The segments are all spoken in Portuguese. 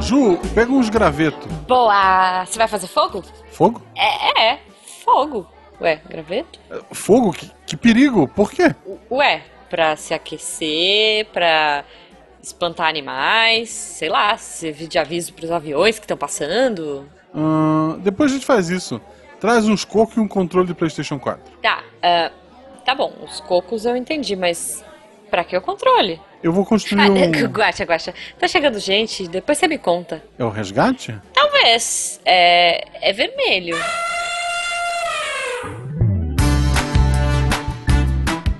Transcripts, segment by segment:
Ju, pega uns gravetos. Boa! Você vai fazer fogo? Fogo? É, é, fogo. Ué, graveto? Fogo? Que, que perigo? Por quê? Ué, pra se aquecer, pra espantar animais, sei lá, servir de aviso pros aviões que estão passando. Ahn, depois a gente faz isso. Traz uns cocos e um controle de PlayStation 4. Tá, ah, tá bom, os cocos eu entendi, mas pra que o controle? Eu vou construir Ah, um. guacha, guacha, tá chegando gente, depois você me conta. É o resgate? Talvez, é, é vermelho.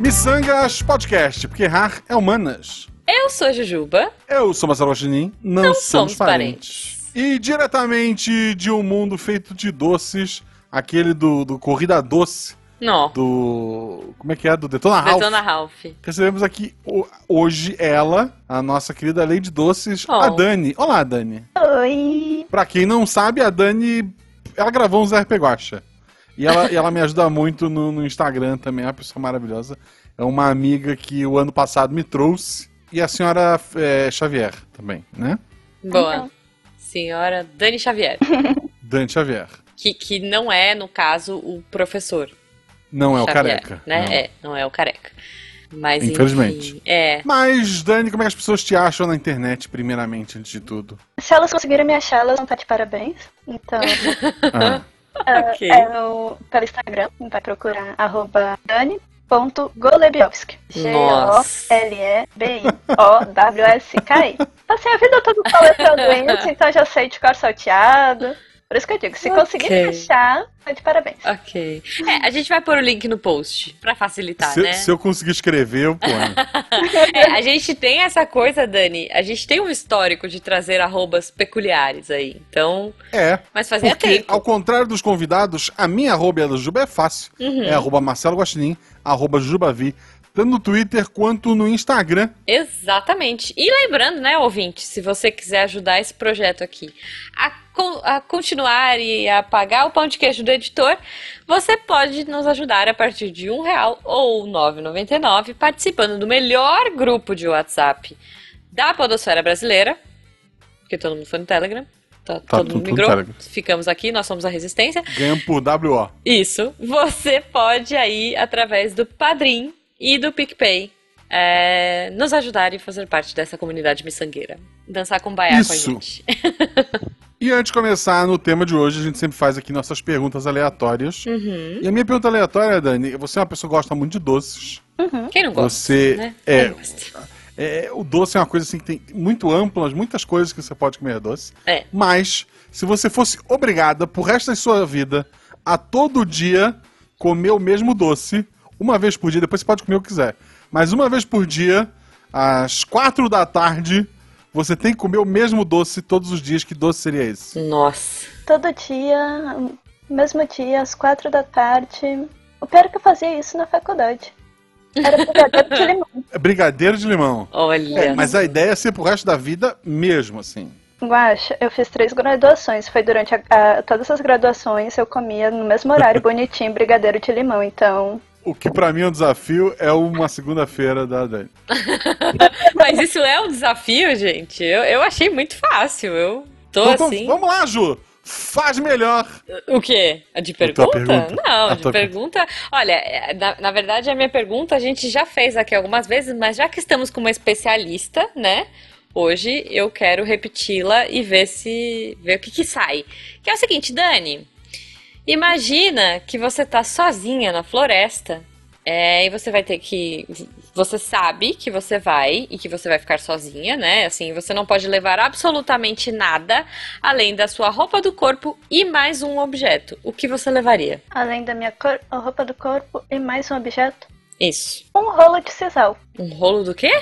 Missangas Podcast, porque errar é humanas. Eu sou a Jujuba, Eu sou Marcelo Guaxinim, não, não somos, somos parentes. parentes. E diretamente de um mundo feito de doces, aquele do, do Corrida Doce, Não, do. Como é que é? Do Detona Ralph. Detona Ralph. Recebemos aqui hoje ela, a nossa querida Lady Doces, Oh. a Dani. Olá, Dani. Oi. Pra quem não sabe, a Dani, ela gravou um Zé RP Guacha. E ela, e ela me ajuda muito no, no Instagram também, é uma pessoa maravilhosa. É uma amiga que o ano passado me trouxe. E a senhora é, Xavier também, né? Boa. Então. Senhora Dani Xavier. Dani Xavier. Que, que não é, no caso, o professor. Não é o Xavier, careca. Né? não. É, não é o careca. Mas Infelizmente. enfim, é. Mas, Dani, como é que as pessoas te acham na internet, primeiramente, antes de tudo? Se elas conseguirem me achar, elas vão estar de parabéns. Então, Ah, ah, Ok. é o, pelo Instagram, vai procurar arroba. Nossa. G-O-L-E-B-I-O-W-S-K-I. Passei a vida toda soletrando isso, então já sei de cor salteado. Por isso que eu digo, se Ok. conseguir me achar, tá de parabéns. Ok. É, a gente vai pôr o link no post pra facilitar, se, né? se eu conseguir escrever, eu ponho. É, a gente tem essa coisa, Dani. A gente tem um histórico de trazer arrobas peculiares aí. Então, É. mas fazia Porque, tempo. ao contrário dos convidados, a minha arroba e a da Juba é fácil. Uhum. É arroba Marcelo Guaxinim, arroba Jubavi, tanto no Twitter quanto no Instagram. Exatamente. E lembrando, né, ouvinte, se você quiser ajudar esse projeto aqui a, con- a continuar e a pagar o pão de queijo do editor, você pode nos ajudar a partir de um real ou R$ 9,99 participando do melhor grupo de WhatsApp da podosfera brasileira, porque todo mundo foi no Telegram. Tá, Tá todo mundo migrou. Ficamos aqui, nós somos a Resistência. Ganhamos por WO. Isso. Você pode aí, através do Padrim e do PicPay, é, nos ajudar e fazer parte dessa comunidade miçangueira. Dançar com baiá com a gente. E antes de começar no tema de hoje, a gente sempre faz aqui nossas perguntas aleatórias. Uhum. E a minha pergunta aleatória, Dani, você é uma pessoa que gosta muito de doces. Quem não gosta? Você né? é, é, O doce é uma coisa assim que tem muito ampla, muitas coisas que você pode comer doce. É. Mas, se você fosse obrigada pro resto da sua vida a todo dia comer o mesmo doce, uma vez por dia, depois você pode comer o que quiser, mas uma vez por dia, às quatro da tarde, você tem que comer o mesmo doce todos os dias. Que doce seria esse? Nossa. Todo dia, mesmo dia, às quatro da tarde. O pior é que eu fazia isso na faculdade. Era brigadeiro de limão. Brigadeiro de limão. Olha. É, mas a ideia é ser pro resto da vida mesmo, assim. Guaxa, eu fiz três graduações. Foi durante a- a- todas as graduações eu comia no mesmo horário bonitinho brigadeiro de limão. Então, O que pra mim é um desafio é uma segunda-feira da Dani. Mas isso é um desafio, gente. Eu, eu achei muito fácil. Eu tô Então, assim. Vamos lá, Ju! Faz melhor! O quê? A de pergunta? pergunta. Não, A de tua pergunta. Olha, é, na, na verdade, a minha pergunta a gente já fez aqui algumas vezes, mas já que estamos com uma especialista, né? Hoje eu quero repeti-la e ver se. ver o que, que sai. Que é o seguinte, Dani. Imagina que você tá sozinha na floresta. É, e você vai ter que. Você sabe que você vai e que você vai ficar sozinha, né? Assim, você não pode levar absolutamente nada além da sua roupa do corpo e mais um objeto. O que você levaria? além da minha cor, a roupa do corpo e mais um objeto, Isso. um rolo de sisal. Um rolo do quê?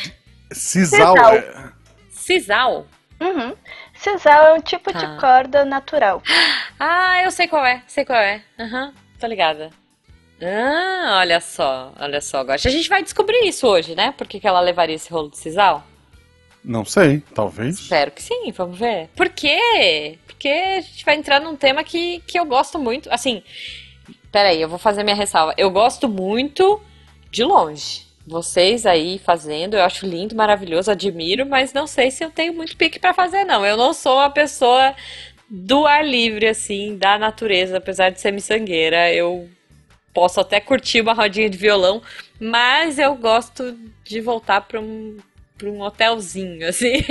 Sisal. Sisal. é- Sisal. Uhum. Sisal é um tipo Tá. de corda natural. Ah, eu sei qual é, sei qual é. Aham, tô ligada. Ah, olha só, olha só, Gosta. A gente vai descobrir isso hoje, né? Por que, que ela levaria esse rolo de sisal? Não sei, talvez. Espero que sim, vamos ver. Por quê? Porque a gente vai entrar num tema que, que eu gosto muito. Assim, peraí, eu vou fazer minha ressalva. Eu gosto muito de longe. Vocês aí fazendo, eu acho lindo, maravilhoso, admiro, mas não sei se eu tenho muito pique para fazer, não. Eu não sou uma pessoa do ar livre, assim, da natureza, apesar de ser miçangueira. Eu posso até curtir uma rodinha de violão, mas eu gosto de voltar para um, pra um hotelzinho, assim.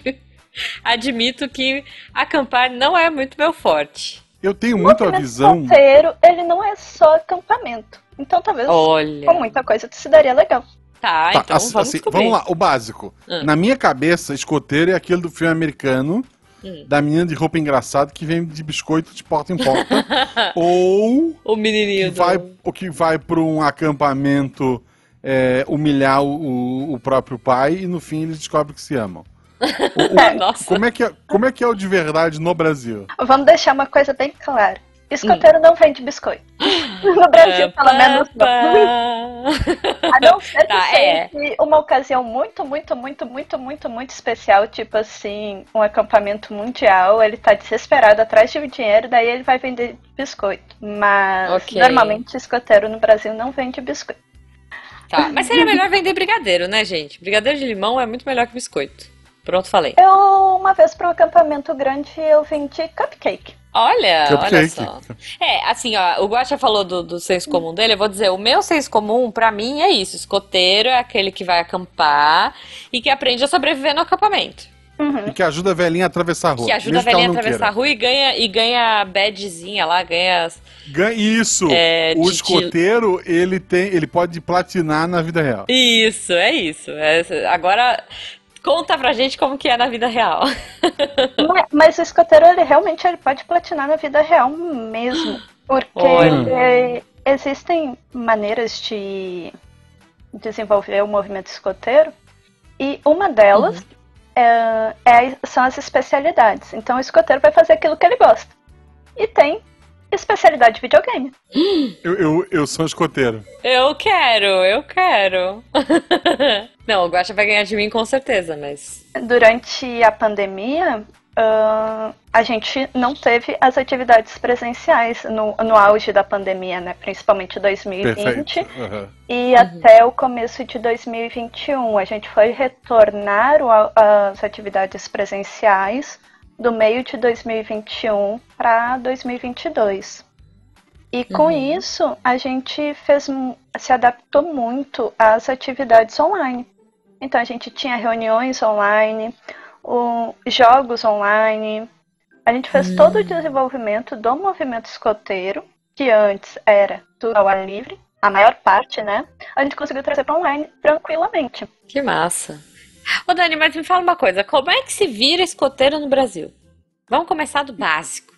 Admito que acampar não é muito meu forte. Eu tenho muito a visão. Solteiro, ele não é só acampamento. Então talvez Olha. com muita coisa se daria legal. Tá, Tá, então assim, vamos assim, vamos lá, o básico. Hum. Na minha cabeça, escoteiro é aquele do filme americano, Hum. da menina de roupa engraçada que vem de biscoito de porta em porta. ou O que menininho do... vai, ou que vai para um acampamento é, humilhar o, o próprio pai e no fim eles descobrem que se amam. O- o- Nossa. como, é que é, como é que é o de verdade no Brasil? Vamos deixar uma coisa bem clara. Escoteiro Hum. não vende biscoito. No Brasil, pelo menos não. A não ser que Tá, é. seja uma ocasião muito, muito, muito, muito, muito, muito especial, tipo assim, um acampamento mundial, ele tá desesperado atrás de dinheiro, daí ele vai vender biscoito. Mas Ok. normalmente escoteiro no Brasil não vende biscoito. Tá, mas seria melhor vender brigadeiro, né, gente? Brigadeiro de limão é muito melhor que biscoito. Pronto, falei. Eu, uma vez para um acampamento grande, eu vendi cupcake. Olha, olha só. É, assim, ó, o Guaxa falou do, do senso comum dele, eu vou dizer, o meu senso comum, pra mim, é isso. Escoteiro é aquele que vai acampar e que aprende a sobreviver no acampamento. Uhum. E que ajuda a velhinha a atravessar a rua. Que ajuda a velhinha a atravessar a rua e ganha, e ganha a badgezinha lá, ganha as- Ganha- Isso! É, o de- escoteiro, ele tem, ele pode platinar na vida real. Isso, é isso. É- agora, conta pra gente como que é na vida real. Mas, mas o escoteiro, ele realmente ele pode platinar na vida real mesmo. Porque é, existem maneiras de desenvolver o movimento escoteiro e uma delas Uhum. é- é- são as especialidades. Então o escoteiro vai fazer aquilo que ele gosta. E tem especialidade de videogame. Eu, eu, eu sou escoteiro. Eu quero, eu quero. Não, o Guaxa vai ganhar de mim com certeza, mas. Durante a pandemia, ah, a gente não teve as atividades presenciais no, no auge da pandemia, né? Principalmente 2020 Perfeito. Aham. e até o começo de 2021. A gente foi retornar o- as atividades presenciais do meio de 2021 para 2022. E com Uhum. isso, a gente fez, se adaptou muito às atividades online. Então, a gente tinha reuniões online, o- jogos online. A gente fez todo o desenvolvimento do movimento escoteiro, que antes era tudo ao ar livre, a maior parte, né? A gente conseguiu trazer para online tranquilamente. Que massa. Ô Dani, mas me fala uma coisa, como é que se vira escoteiro no Brasil? Vamos começar do básico.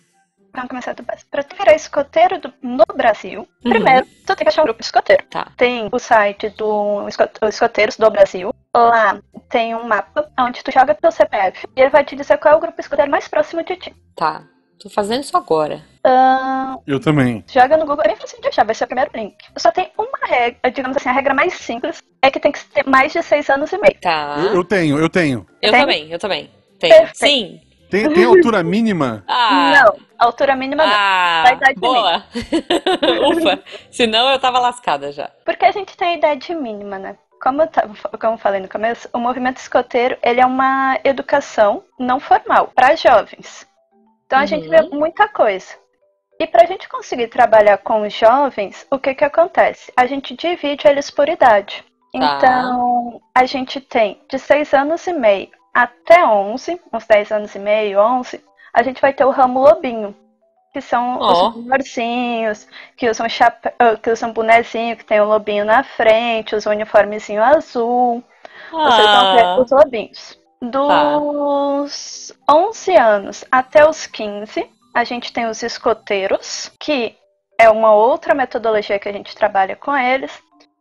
Vamos começar do básico. Para tu virar escoteiro do- no Brasil, primeiro tu tem que achar um grupo de escoteiro. Tá. Tem o site do esco- Escoteiros do Brasil. Lá tem um mapa onde tu joga teu CPF e ele vai te dizer qual é o grupo escoteiro mais próximo de ti. Tá. Tô fazendo isso agora. Ahn, Eu também. joga no Google, é bem fácil de achar, vai ser o primeiro link. Só tem uma regra, digamos assim, a regra mais simples é que tem que ter mais de seis anos e meio. Tá. Eu, eu tenho, eu tenho. Eu Tem? também, eu também. Tenho. Perfeito. Sim. Tem, tem altura mínima? Ah, Não, a altura mínima não. ah, Da idade boa. Ufa. Senão eu tava lascada já. Porque a gente tem a idade mínima, né? Como eu, tava, como eu falei no começo, o movimento escoteiro ele é uma educação não formal para jovens. Então a gente vê Uhum. muita coisa. E para a gente conseguir trabalhar com os jovens, o que que acontece? A gente divide eles por idade. Tá. Então a gente tem de 6 anos e meio até 11, uns 10 anos e meio, 11, a gente vai ter o ramo lobinho, que são Ó. os menorzinhos, que usam chapéu, que usam bonezinho, que tem o lobinho na frente, usam uniformezinho azul. Vocês vão ver Ah, os lobinhos. Dos 11 anos até os 15, a gente tem os escoteiros, que é uma outra metodologia que a gente trabalha com eles.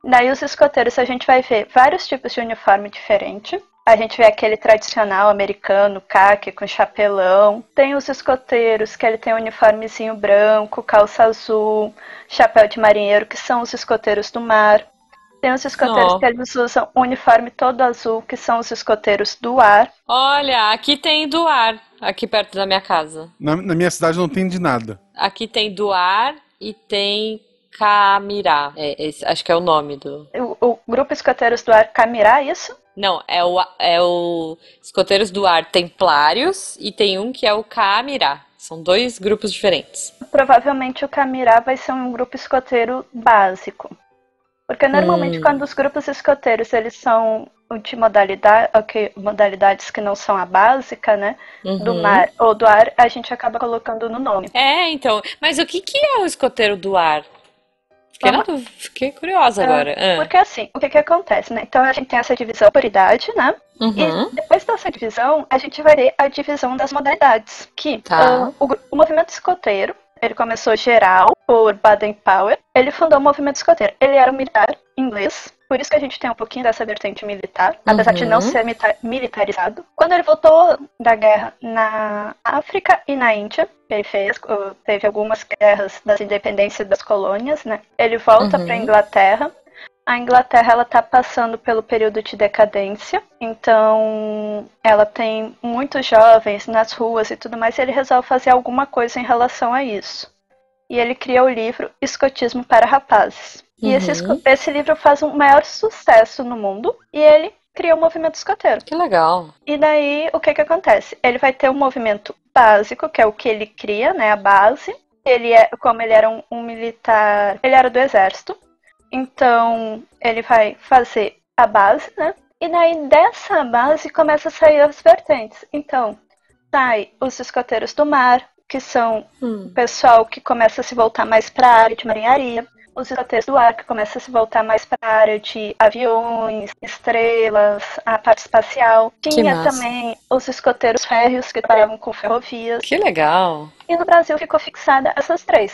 Daí os escoteiros a gente vai ver vários tipos de uniforme diferente. A gente vê aquele tradicional americano, caque com chapelão. Tem os escoteiros, que ele tem um uniformezinho branco, calça azul, chapéu de marinheiro, que são os escoteiros do mar. Tem os escoteiros Ó. que eles usam um uniforme todo azul, que são os escoteiros do ar. olha, aqui tem do ar, aqui perto da minha casa. Na, na minha cidade não tem de nada. Aqui tem do ar e tem Camirá. É, esse, acho que é o nome do. O, o Grupo Escoteiros do Ar Camirá, isso? Não, é o, é o Escoteiros do Ar Templários e tem um que é o Camirá. São dois grupos diferentes. Provavelmente o Camirá vai ser um grupo escoteiro básico. Porque normalmente hum. quando os grupos escoteiros eles são de modalidade, okay, modalidades que não são a básica, né? Uhum. Do mar ou do ar, a gente acaba colocando no nome. É, então. Mas o que, que é o escoteiro do ar? Fiquei, na, fiquei curiosa é, agora. Ah. Porque assim, o que que acontece, né? Então a gente tem essa divisão por idade, né? Uhum. E depois dessa divisão, a gente vai ter a divisão das modalidades. Que tá. uh, o, o movimento escoteiro, ele começou geral por Baden-Powell. Ele fundou o movimento escoteiro. Ele era um militar inglês, por isso que a gente tem um pouquinho dessa vertente militar, apesar uhum. de não uhum. ser militarizado. Quando ele voltou da guerra na África e na Índia, ele fez, teve algumas guerras das independências das colônias, né? Ele volta uhum. para Inglaterra. A Inglaterra ela está passando pelo período de decadência, então ela tem muitos jovens nas ruas e tudo mais. E ele resolve fazer alguma coisa em relação a isso. E ele cria o livro Escotismo para Rapazes. E uhum. esse, esse livro faz um maior sucesso no mundo e ele cria o um movimento escoteiro. Que legal. E daí, o que que acontece? Ele vai ter um movimento básico, que é o que ele cria, né, a base. Ele é, como ele era um, um militar, ele era do exército. Então, ele vai fazer a base, né? E daí dessa base começa a sair as vertentes. Então, sai os escoteiros do mar, que são hum. o pessoal que começa a se voltar mais para a área de marinharia os escoteiros do ar, que começa a se voltar mais para a área de aviões, estrelas, a parte espacial. Tinha também os escoteiros férreos, que trabalhavam com ferrovias. Que legal! E no Brasil ficou fixada essas três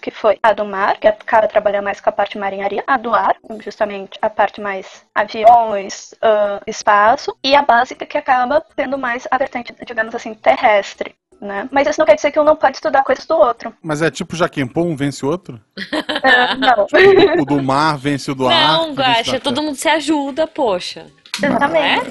que foi a do mar, que acaba trabalhando mais com a parte de marinharia, a do ar, justamente a parte mais aviões, uh, espaço, e a básica que acaba tendo mais a vertente, digamos assim, terrestre, né? Mas isso não quer dizer que um não pode estudar coisas do outro. Mas é tipo Jaquempom, um vence o outro? É, não. o do mar vence o do não, ar. Não, Gacha, todo mundo se ajuda, poxa. Exatamente.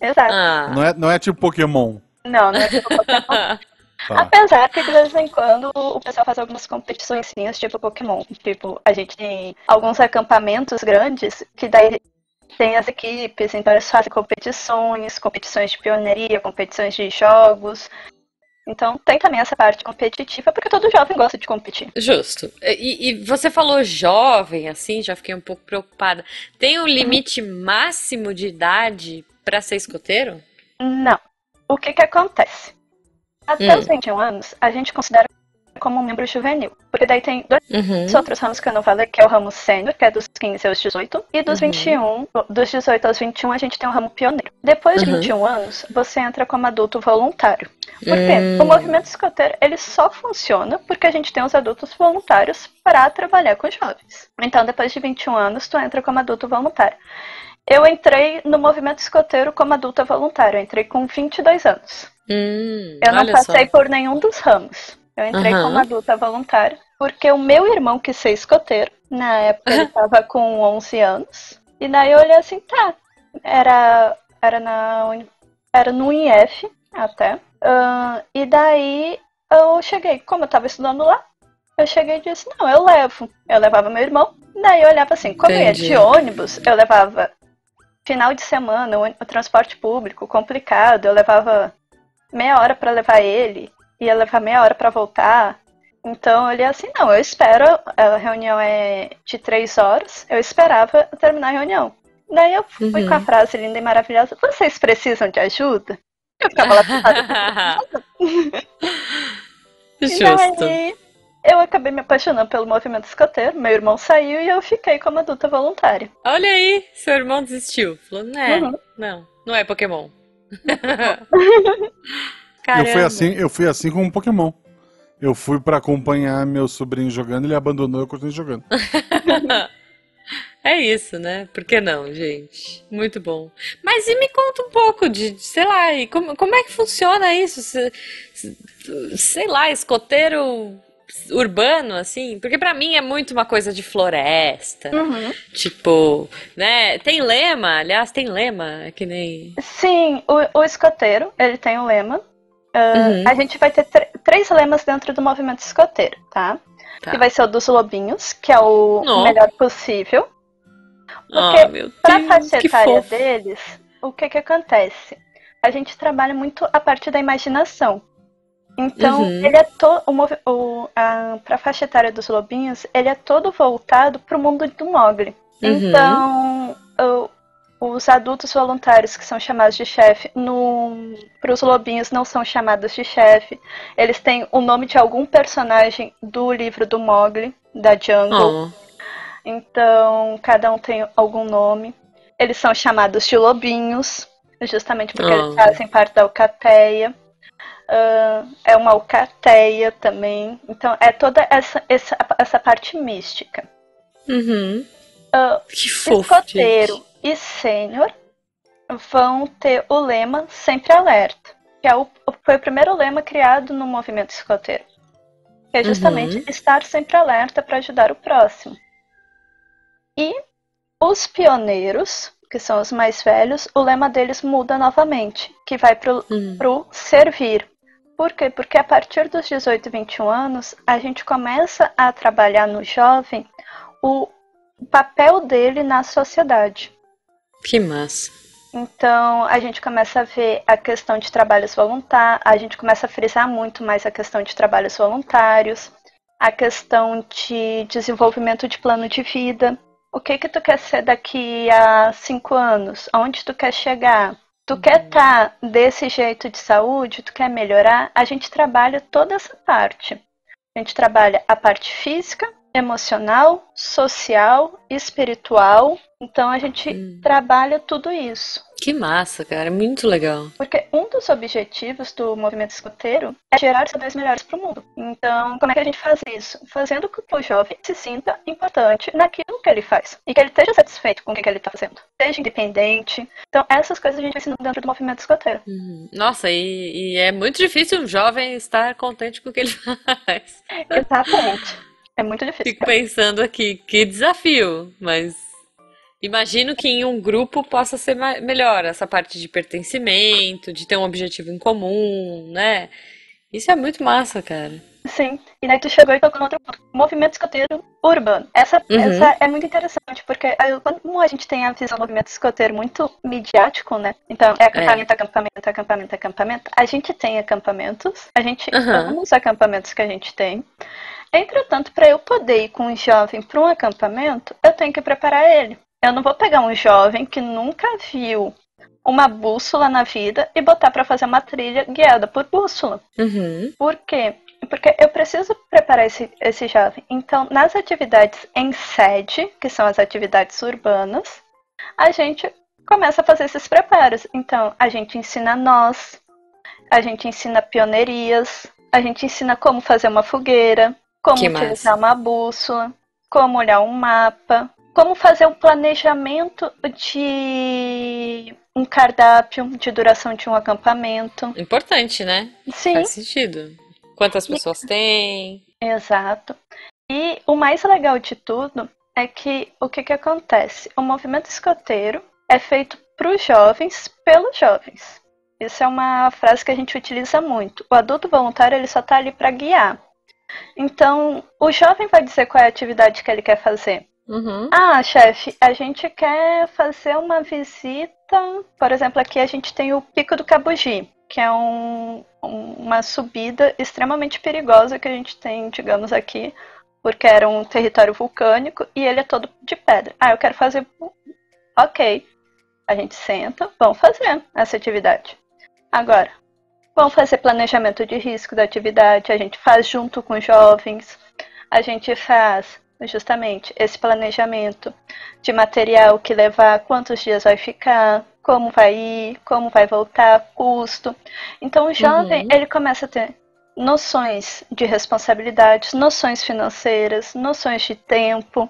É? Exato. Ah. Não, é, não é tipo Pokémon. Não, não é tipo Pokémon. Tá. Apesar que de vez em quando o pessoal faz algumas competições tipo Pokémon. Tipo, a gente tem alguns acampamentos grandes que daí tem as equipes, então eles fazem competições, competições de pioneiria, competições de jogos. Então tem também essa parte competitiva, porque todo jovem gosta de competir. Justo. E, e você falou jovem, assim, já fiquei um pouco preocupada. Tem um limite uhum. máximo de idade para ser escoteiro? Não. O que que acontece? Até hum. os 21 anos, a gente considera como um membro juvenil. Porque daí tem dois uhum. outros ramos que eu não falei, que é o ramo sênior, que é dos 15 aos 18, e dos uhum. 21, dos 18 aos 21 a gente tem o ramo pioneiro. Depois de uhum. 21 anos, você entra como adulto voluntário. Por quê? Hum. O movimento escoteiro, ele só funciona porque a gente tem os adultos voluntários para trabalhar com jovens. Então, depois de 21 anos, tu entra como adulto voluntário. Eu entrei no movimento escoteiro como adulta voluntária, eu entrei com 22 anos. Hum, eu não passei só. por nenhum dos ramos. Eu entrei uhum. como adulta voluntária, porque o meu irmão quis ser escoteiro. Na época ele estava com 11 anos. E daí eu olhei assim, tá. Era, era, na, era no IF até. Uh, e daí eu cheguei, como eu estava estudando lá, eu cheguei e disse, não, eu levo. Eu levava meu irmão. Daí eu olhava assim, como Entendi. eu ia de ônibus, eu levava final de semana, o, o transporte público complicado, eu levava meia hora para levar ele ia levar meia hora para voltar. Então olhei assim, não, eu espero, a reunião é de três horas, eu esperava terminar a reunião. Daí eu fui uhum. com a frase linda e maravilhosa, vocês precisam de ajuda? Eu ficava lá. Justo. Daí, eu acabei me apaixonando pelo movimento escoteiro, meu irmão saiu e eu fiquei como adulta voluntária. Olha aí, seu irmão desistiu. Falou, né, uhum. não, não é Pokémon. Caramba. Eu fui assim, eu fui assim com um Pokémon. Eu fui para acompanhar meu sobrinho jogando, ele abandonou e eu continuei jogando. é isso, né? Por que não, gente? Muito bom. Mas e me conta um pouco de, sei lá, como, como é que funciona isso? Sei lá, escoteiro urbano, assim, porque para mim é muito uma coisa de floresta. Uhum. Tipo, né? Tem lema, aliás, tem lema, é que nem. Sim, o, o escoteiro, ele tem um lema. Uh, uhum. A gente vai ter três lemas dentro do movimento escoteiro, tá? Tá. Que vai ser o dos lobinhos, que é o melhor possível. Porque meu Deus, pra faixa etária deles, o que que acontece? A gente trabalha muito a partir da imaginação. Então, uhum. ele é todo. O, o, a, pra faixa etária dos lobinhos, ele é todo voltado pro mundo do Mogli. Uhum. Então, o, os adultos voluntários, que são chamados de chefe, para os lobinhos não são chamados de chefe. Eles têm o nome de algum personagem do livro do Mogli, da Jungle. Oh. Então, cada um tem algum nome. Eles são chamados de lobinhos, justamente porque oh. eles fazem parte da alcateia. Uh, é uma alcateia também. Então, é toda essa, essa, essa parte mística. Uhum. Uh, que fofo, escoteiro gente. E sênior vão ter o lema sempre alerta, que é o, foi o primeiro lema criado no movimento escoteiro. Que é justamente uhum. estar sempre alerta para ajudar o próximo. E os pioneiros, que são os mais velhos, o lema deles muda novamente, que vai para o uhum. servir. Por quê? Porque a partir dos 18 e 21 anos, a gente começa a trabalhar no jovem o papel dele na sociedade. Que massa. Então, a gente começa a ver a questão de trabalhos voluntários, a gente começa a frisar muito mais a questão de trabalhos voluntários, a questão de desenvolvimento de plano de vida. O que que tu quer ser daqui a cinco anos? Aonde tu quer chegar? Tu quer estar tá desse jeito de saúde? Tu quer melhorar? A gente trabalha toda essa parte. A gente trabalha a parte física, emocional, social, espiritual. Então a gente hum. trabalha tudo isso. Que massa, cara, muito legal. Porque um dos objetivos do movimento escoteiro é gerar cidadãos melhores para o mundo. Então, como é que a gente faz isso? Fazendo com que o jovem se sinta importante naquilo que ele faz e que ele esteja satisfeito com o que ele está fazendo, seja independente. Então, essas coisas a gente vai ensinando dentro do movimento escoteiro. Uhum. Nossa, e, e é muito difícil um jovem estar contente com o que ele faz. Exatamente. É muito difícil. Fico pensando aqui, que desafio, mas imagino que em um grupo possa ser melhor essa parte de pertencimento, de ter um objetivo em comum, né? Isso é muito massa, cara. Sim, e daí tu chegou e tocou no outro ponto. Movimento escoteiro urbano. Essa, uhum. essa é muito interessante, porque como a gente tem a visão do movimento escoteiro muito midiático, né? Então, é acampamento, é. acampamento, acampamento, acampamento. A gente tem acampamentos, a gente uhum. ama os acampamentos que a gente tem. Entretanto, para eu poder ir com um jovem para um acampamento, eu tenho que preparar ele. Eu não vou pegar um jovem que nunca viu uma bússola na vida e botar para fazer uma trilha guiada por bússola. Uhum. Por quê? Porque eu preciso preparar esse, esse jovem. Então, nas atividades em sede, que são as atividades urbanas, a gente começa a fazer esses preparos. Então, a gente ensina nós, a gente ensina pioneirias, a gente ensina como fazer uma fogueira, como que utilizar massa. uma bússola, como olhar um mapa, como fazer um planejamento de um cardápio de duração de um acampamento. Importante, né? Sim. Faz sentido. Quantas pessoas e... têm? Exato. E o mais legal de tudo é que o que, que acontece? O movimento escoteiro é feito para os jovens, pelos jovens. Isso é uma frase que a gente utiliza muito. O adulto voluntário ele só está ali para guiar. Então, o jovem vai dizer qual é a atividade que ele quer fazer. Uhum. Ah, chefe, a gente quer fazer uma visita. Por exemplo, aqui a gente tem o Pico do Cabugi, que é um, uma subida extremamente perigosa que a gente tem, digamos, aqui, porque era um território vulcânico e ele é todo de pedra. Ah, eu quero fazer. Ok. A gente senta, vamos fazer essa atividade. Agora, Vamos fazer planejamento de risco da atividade, a gente faz junto com jovens, a gente faz justamente esse planejamento de material que levar, quantos dias vai ficar, como vai ir, como vai voltar, custo. Então o jovem, uhum. ele começa a ter noções de responsabilidades, noções financeiras, noções de tempo.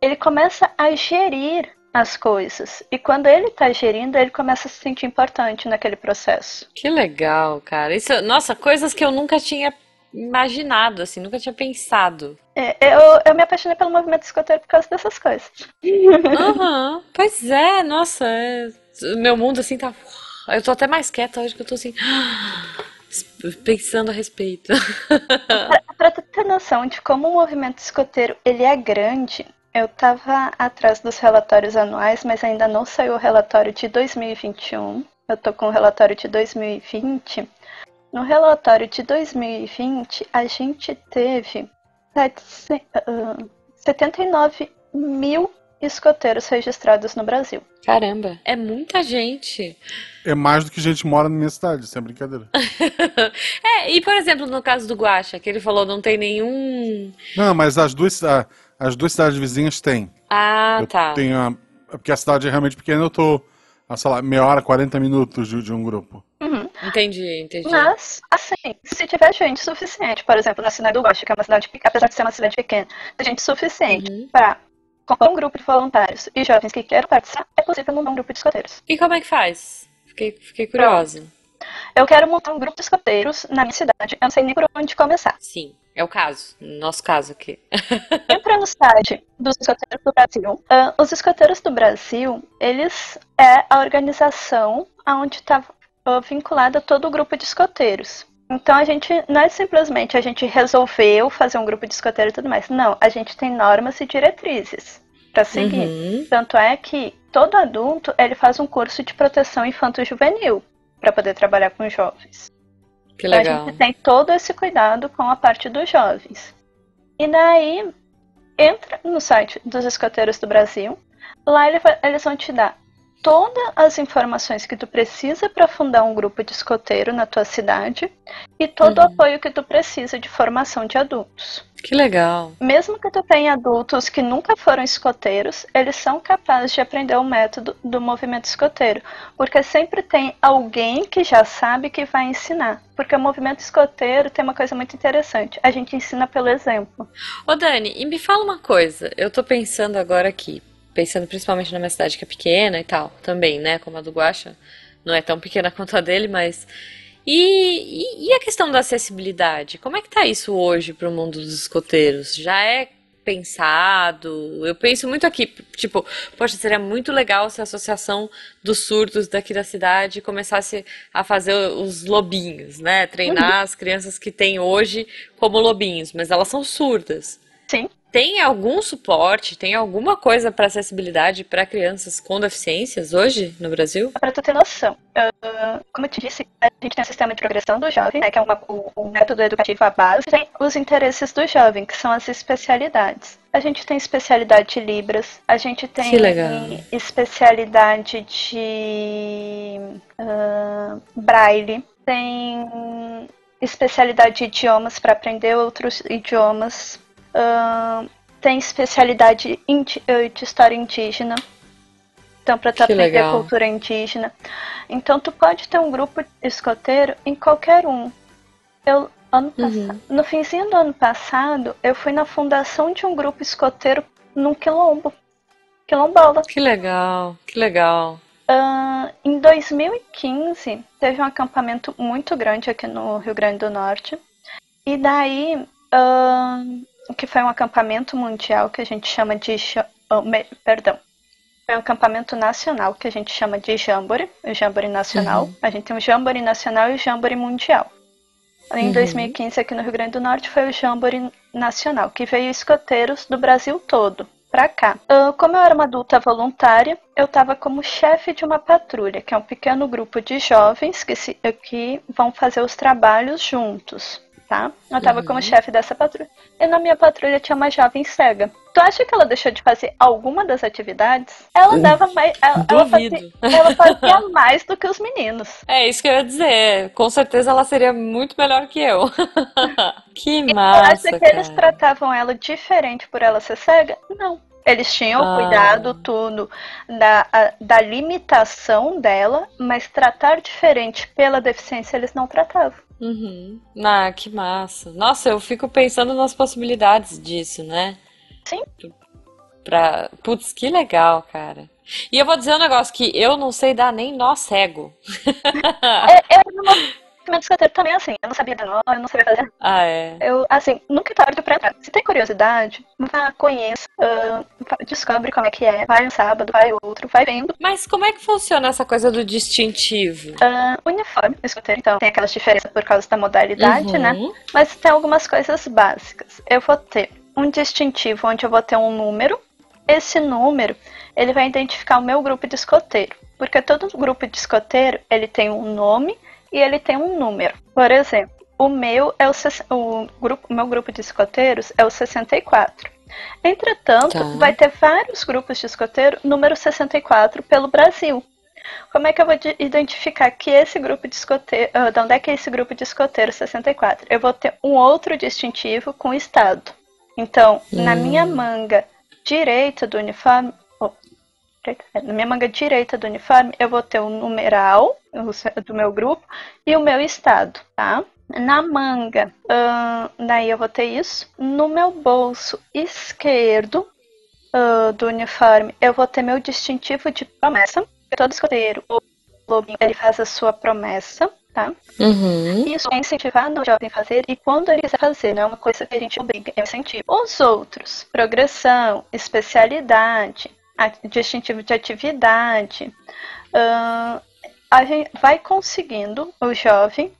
Ele começa a gerir as coisas. E quando ele tá gerindo, ele começa a se sentir importante naquele processo. Que legal, cara. Isso, nossa, coisas que eu nunca tinha imaginado, assim, nunca tinha pensado. É, eu, eu me apaixonei pelo movimento escoteiro por causa dessas coisas. Uhum, pois é, nossa, é, meu mundo assim tá. Eu tô até mais quieta hoje que eu tô assim. Pensando a respeito. pra, pra ter noção de como o movimento escoteiro ele é grande, eu estava atrás dos relatórios anuais, mas ainda não saiu o relatório de 2021. Eu tô com o relatório de 2020. No relatório de 2020, a gente teve 79 mil escoteiros registrados no Brasil. Caramba, é muita gente. É mais do que gente mora na minha cidade, sem brincadeira. é, e por exemplo, no caso do Guaxa, que ele falou não tem nenhum. Não, mas as duas, as duas cidades vizinhas têm. Ah, eu tá. Tenho a, porque a cidade é realmente pequena, eu tô a, sei lá, meia hora, 40 minutos de, de um grupo. Uhum. Entendi, entendi. Mas, assim, se tiver gente suficiente, por exemplo, na cidade do Guaxa, que é uma cidade, apesar de ser uma cidade pequena, tem gente suficiente uhum. para compor um grupo de voluntários e jovens que queiram participar, é possível montar um grupo de escoteiros. E como é que faz? Fiquei, fiquei curiosa. Pronto. Eu quero montar um grupo de escoteiros na minha cidade. Eu não sei nem por onde começar. Sim, é o caso. Nosso caso aqui. Entra no site dos escoteiros do Brasil. Uh, os escoteiros do Brasil, eles é a organização onde está vinculada todo o grupo de escoteiros. Então a gente não é simplesmente a gente resolveu fazer um grupo de escoteiro e tudo mais. Não, a gente tem normas e diretrizes para seguir. Uhum. Tanto é que todo adulto ele faz um curso de proteção infanto-juvenil para poder trabalhar com jovens. Que legal. Então, a gente tem todo esse cuidado com a parte dos jovens. E daí entra no site dos escoteiros do Brasil. Lá eles vão te dar todas as informações que tu precisa para fundar um grupo de escoteiro na tua cidade e todo uhum. o apoio que tu precisa de formação de adultos. Que legal. Mesmo que tu tenha adultos que nunca foram escoteiros, eles são capazes de aprender o método do movimento escoteiro, porque sempre tem alguém que já sabe que vai ensinar. Porque o movimento escoteiro tem uma coisa muito interessante, a gente ensina pelo exemplo. Ô Dani, e me fala uma coisa, eu tô pensando agora aqui, pensando principalmente na minha cidade que é pequena e tal, também, né, como a do Guaxa, não é tão pequena quanto a dele, mas e, e, e a questão da acessibilidade? Como é que tá isso hoje para o mundo dos escoteiros? Já é pensado? Eu penso muito aqui, tipo, poxa, seria muito legal se a associação dos surdos daqui da cidade começasse a fazer os lobinhos, né? Treinar as crianças que tem hoje como lobinhos, mas elas são surdas. Sim. Tem algum suporte, tem alguma coisa para acessibilidade para crianças com deficiências hoje no Brasil? Para tu ter noção, uh, como eu te disse, a gente tem o sistema de progressão do jovem, né, que é uma, o, o, método educativo à base, tem os interesses do jovem, que são as especialidades. A gente tem especialidade de Libras, a gente tem especialidade de uh, Braille, tem especialidade de idiomas para aprender outros idiomas. Uh, tem especialidade de história indígena. Então, para tu aprender legal. cultura indígena. Então, tu pode ter um grupo escoteiro em qualquer um. Eu, ano uhum. no finzinho do ano passado, eu fui na fundação de um grupo escoteiro num quilombo. Quilombola. Que legal, que legal. Uh, em 2015, teve um acampamento muito grande aqui no Rio Grande do Norte. E daí, uh, que foi um acampamento mundial que a gente chama de. Oh, perdão. Foi um acampamento nacional que a gente chama de Jamboree, o Jamboree Nacional. Uhum. A gente tem o Jamboree Nacional e o Jamboree Mundial. Em uhum. 2015, aqui no Rio Grande do Norte, foi o Jamboree Nacional, que veio escoteiros do Brasil todo para cá. Uh, como eu era uma adulta voluntária, eu estava como chefe de uma patrulha, que é um pequeno grupo de jovens que, se, que vão fazer os trabalhos juntos tá? Eu tava uhum. como chefe dessa patrulha. E na minha patrulha tinha uma jovem cega. Tu acha que ela deixou de fazer alguma das atividades? Ela dava mais. Ela, ela, fazia, ela, fazia, mais do que os meninos. É isso que eu ia dizer. Com certeza ela seria muito melhor que eu. que massa. Tu acha que eles tratavam ela diferente por ela ser cega? Não. Eles tinham ah. cuidado tudo da, a, da limitação dela, mas tratar diferente pela deficiência eles não tratavam. Uhum. Ah, que massa. Nossa, eu fico pensando nas possibilidades disso, né? Sim. Pra... Putz, que legal, cara. E eu vou dizer um negócio que eu não sei dar nem nó cego. é, é uma... Meu escoteiro também é assim, eu não sabia de nome, eu não sabia fazer. Ah, é. Eu, assim, nunca é tarde pra entrar. Se tem curiosidade, vá, conheça, uh, descobre como é que é. Vai um sábado, vai outro, vai vendo. Mas como é que funciona essa coisa do distintivo? Uh, uniforme, escoteiro, então, tem aquelas diferenças por causa da modalidade, né? uhum. né? Mas tem algumas coisas básicas. Eu vou ter um distintivo onde eu vou ter um número. Esse número, ele vai identificar o meu grupo de escoteiro. Porque todo grupo de escoteiro, ele tem um nome e ele tem um número. Por exemplo, o meu é o, o, grupo, o meu grupo de escoteiros é o 64. Entretanto, tá. vai ter vários grupos de escoteiro número 64 pelo Brasil. Como é que eu vou identificar que esse grupo de escoteiro, uh, de onde é que é esse grupo de escoteiro 64? Eu vou ter um outro distintivo com estado. Então, hum. na minha manga direita do uniforme, na minha manga direita do uniforme, eu vou ter o numeral do meu grupo e o meu estado, tá? Na manga, uh, daí eu vou ter isso. No meu bolso esquerdo uh, do uniforme, eu vou ter meu distintivo de promessa. Todo escoteiro, o lobinho, ele faz a sua promessa, tá? Uhum. Isso é incentivado o jovem a fazer e quando ele quiser fazer, não é uma coisa que a gente obriga, é incentivo. Os outros, progressão, especialidade, distintivo de atividade, uh, a gente vai conseguindo o jovem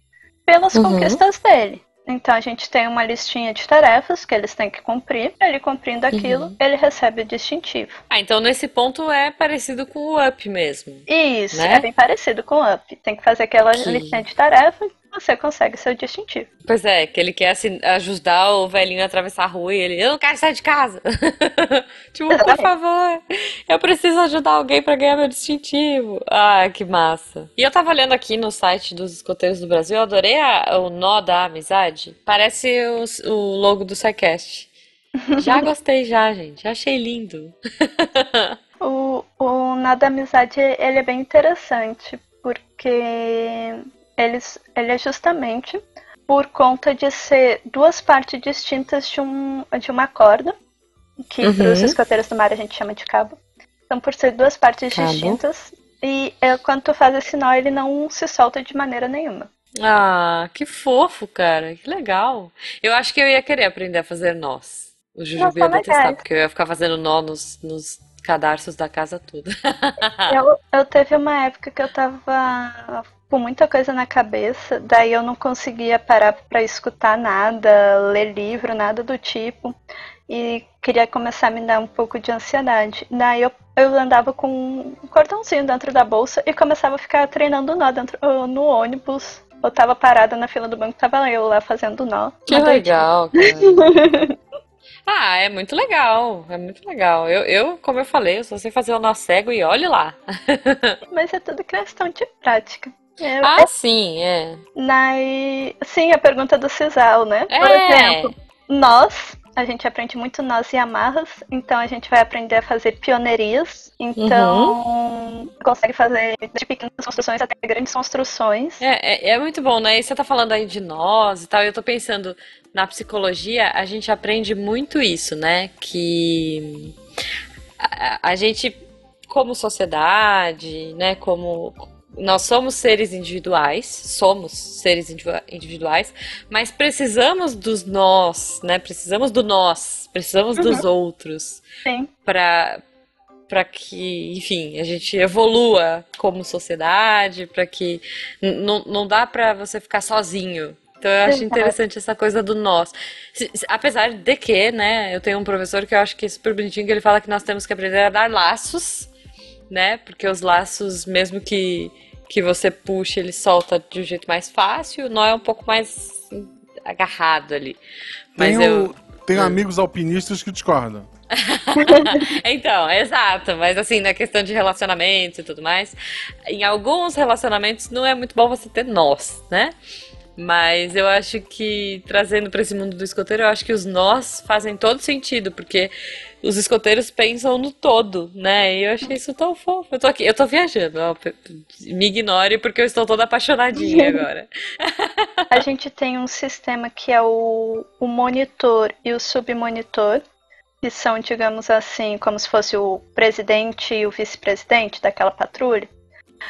pelas uhum. conquistas dele. Então a gente tem uma listinha de tarefas que eles têm que cumprir. Ele cumprindo aquilo, uhum. ele recebe o distintivo. Ah, então nesse ponto é parecido com o UP mesmo. Isso, né? é bem parecido com o UP. Tem que fazer aquela que... listinha de tarefas você consegue seu distintivo. Pois é, que ele quer assim, ajudar o velhinho a atravessar a rua e ele, eu não quero sair de casa. tipo, por favor, eu preciso ajudar alguém para ganhar meu distintivo. Ah, que massa. E eu tava olhando aqui no site dos escoteiros do Brasil, eu adorei a, o nó da amizade. Parece o, o logo do SciCast. Já gostei já, gente. Achei lindo. o, o nó da amizade, ele é bem interessante, porque eles, ele é justamente por conta de ser duas partes distintas de, um, de uma corda, que uhum. para os escoteiros do mar a gente chama de cabo. Então, por ser duas partes cabo. distintas, e é, quando tu faz esse nó, ele não se solta de maneira nenhuma. Ah, que fofo, cara. Que legal. Eu acho que eu ia querer aprender a fazer nós. O Jujubi ia detestar, porque eu ia ficar fazendo nó nos, nos cadarços da casa toda. eu, eu teve uma época que eu tava com muita coisa na cabeça, daí eu não conseguia parar para escutar nada, ler livro, nada do tipo, e queria começar a me dar um pouco de ansiedade. Daí eu, eu andava com um cordãozinho dentro da bolsa e começava a ficar treinando nó dentro, no ônibus. Eu tava parada na fila do banco, tava eu lá fazendo nó. Que legal, Ah, é muito legal, é muito legal. Eu, eu, como eu falei, eu só sei fazer o nó cego e olhe lá. Mas é tudo questão de prática. É, ah, é... sim, é. Na... Sim, a pergunta do Cisal, né? É. Por exemplo, nós, a gente aprende muito nós e amarras, então a gente vai aprender a fazer pioneirias, então uhum. consegue fazer de pequenas construções até grandes construções. É, é, é, muito bom, né? E você tá falando aí de nós e tal, e eu tô pensando, na psicologia, a gente aprende muito isso, né? Que a, a gente, como sociedade, né, como nós somos seres individuais, somos seres individuais, mas precisamos dos nós, né? Precisamos do nós, precisamos uhum. dos outros. Para para que, enfim, a gente evolua como sociedade, para que não, não dá para você ficar sozinho. Então eu acho interessante essa coisa do nós. Apesar de que, né, eu tenho um professor que eu acho que é super bonitinho, que ele fala que nós temos que aprender a dar laços né? Porque os laços, mesmo que, que você puxe, ele solta de um jeito mais fácil, o nó é um pouco mais agarrado ali. Mas tenho, eu. Tenho eu... amigos alpinistas que discordam. então, exato. Mas assim, na questão de relacionamentos e tudo mais, em alguns relacionamentos não é muito bom você ter nós, né? Mas eu acho que, trazendo para esse mundo do escoteiro, eu acho que os nós fazem todo sentido, porque os escoteiros pensam no todo, né? E eu achei isso tão fofo. Eu tô aqui, eu tô viajando, ó, me ignore porque eu estou toda apaixonadinha agora. A gente tem um sistema que é o, o monitor e o submonitor, que são, digamos assim, como se fosse o presidente e o vice-presidente daquela patrulha.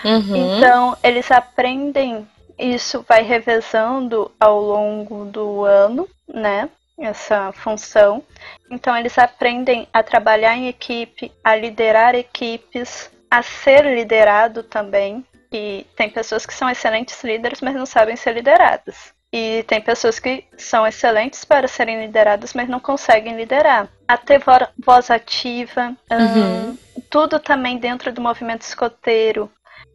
Uhum. Então, eles aprendem isso vai revezando ao longo do ano, né? Essa função. Então, eles aprendem a trabalhar em equipe, a liderar equipes, a ser liderado também. E tem pessoas que são excelentes líderes, mas não sabem ser lideradas. E tem pessoas que são excelentes para serem lideradas, mas não conseguem liderar. A ter voz ativa, uhum. um, tudo também dentro do movimento escoteiro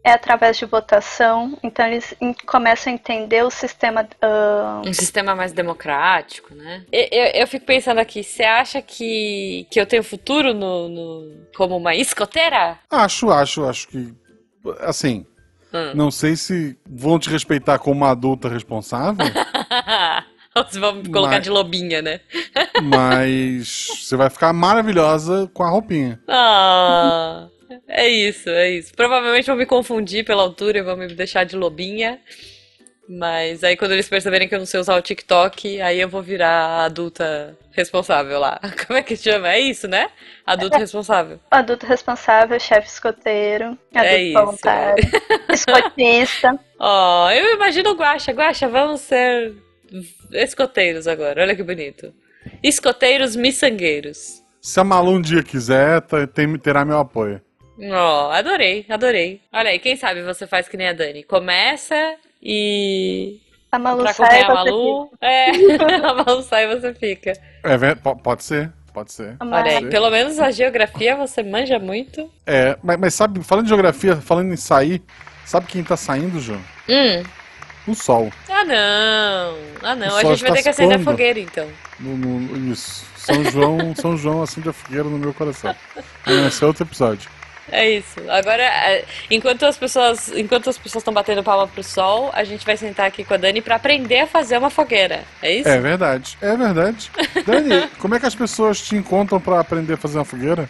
é através de votação. Então eles começam a entender o sistema. Uh... Um sistema mais democrático, né? Eu, eu, eu, fico pensando aqui, você acha que, que eu tenho futuro no, no, como uma escoteira? Acho, acho, acho que. Assim, Hum. Não sei se vão te respeitar como uma adulta responsável. Vocês vão me colocar mas, de lobinha, né? mas você vai ficar maravilhosa com a roupinha. Ah, é isso, é isso. Provavelmente vão me confundir pela altura e vão me deixar de lobinha. Mas aí quando eles perceberem que eu não sei usar o TikTok, aí eu vou virar a adulta responsável lá. Como é que chama? É isso, né? Adulto é. responsável. Adulto responsável, chefe escoteiro, é adulto é isso. voluntário, escotista. Ó, oh, eu imagino o Guaxa. Guaxa, vamos ser escoteiros agora. Olha que bonito. Escoteiros miçangueiros. Se a Malu um dia quiser, tem, terá meu apoio. Ó, oh, adorei, adorei. Olha aí, quem sabe você faz que nem a Dani. Começa e. A Malu pra sai, a Malu. É, a Malu sai e você fica. É, pode ser. Pode ser. Olha aí, pelo menos a geografia você manja muito. É, mas, mas, sabe, falando de geografia, falando em sair, sabe quem tá saindo, João? Hum. O sol. Ah, não. Ah, não. A gente vai ter que acender a fogueira, então. No, no, isso. São João, São João acende a fogueira no meu coração. Esse é outro episódio. É isso. Agora, é, enquanto as pessoas, enquanto as pessoas estão batendo palma pro sol, a gente vai sentar aqui com a Dani para aprender a fazer uma fogueira. É isso? É verdade. É verdade. Dani, como é que as pessoas te encontram para aprender a fazer uma fogueira?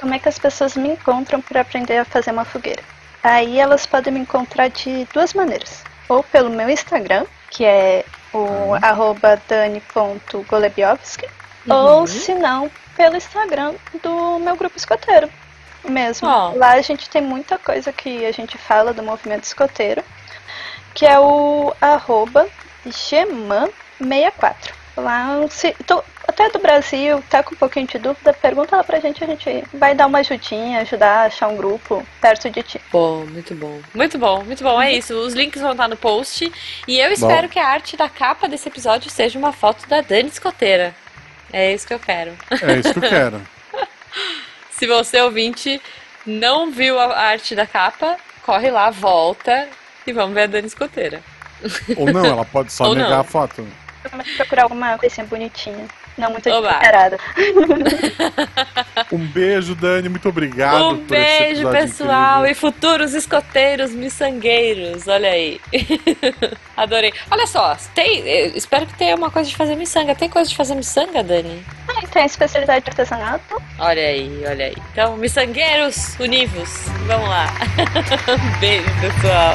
Como é que as pessoas me encontram para aprender a fazer uma fogueira? Aí elas podem me encontrar de duas maneiras. Ou pelo meu Instagram, que é o ah. arroba dani.golebiowski, uhum. ou se não, pelo Instagram do meu grupo escoteiro, mesmo. Oh. Lá a gente tem muita coisa que a gente fala do movimento escoteiro, que é o arroba geman64. Lá, se, tô, até do Brasil, tá com um pouquinho de dúvida, pergunta lá pra gente, a gente vai dar uma ajudinha, ajudar a achar um grupo perto de ti. Bom, muito bom. Muito bom, muito bom. É isso. Os links vão estar no post. E eu espero bom. que a arte da capa desse episódio seja uma foto da Dani Escoteira. É isso que eu quero. É isso que eu quero. Se você, ouvinte, não viu a arte da capa, corre lá, volta e vamos ver a Dani Escoteira. Ou não, ela pode só negar não. a foto. Vamos procurar alguma coisinha bonitinha. Não muito desesperada. um beijo, Dani. Muito obrigado. Um beijo, pessoal. Incrível. E futuros escoteiros miçangueiros. Olha aí. Adorei. Olha só, tem, espero que tenha uma coisa de fazer miçanga. Tem coisa de fazer miçanga, Dani? Ah, tem especialidade de artesanato. Olha aí, olha aí. Então, miçangueiros univos. Vamos lá. um beijo, pessoal.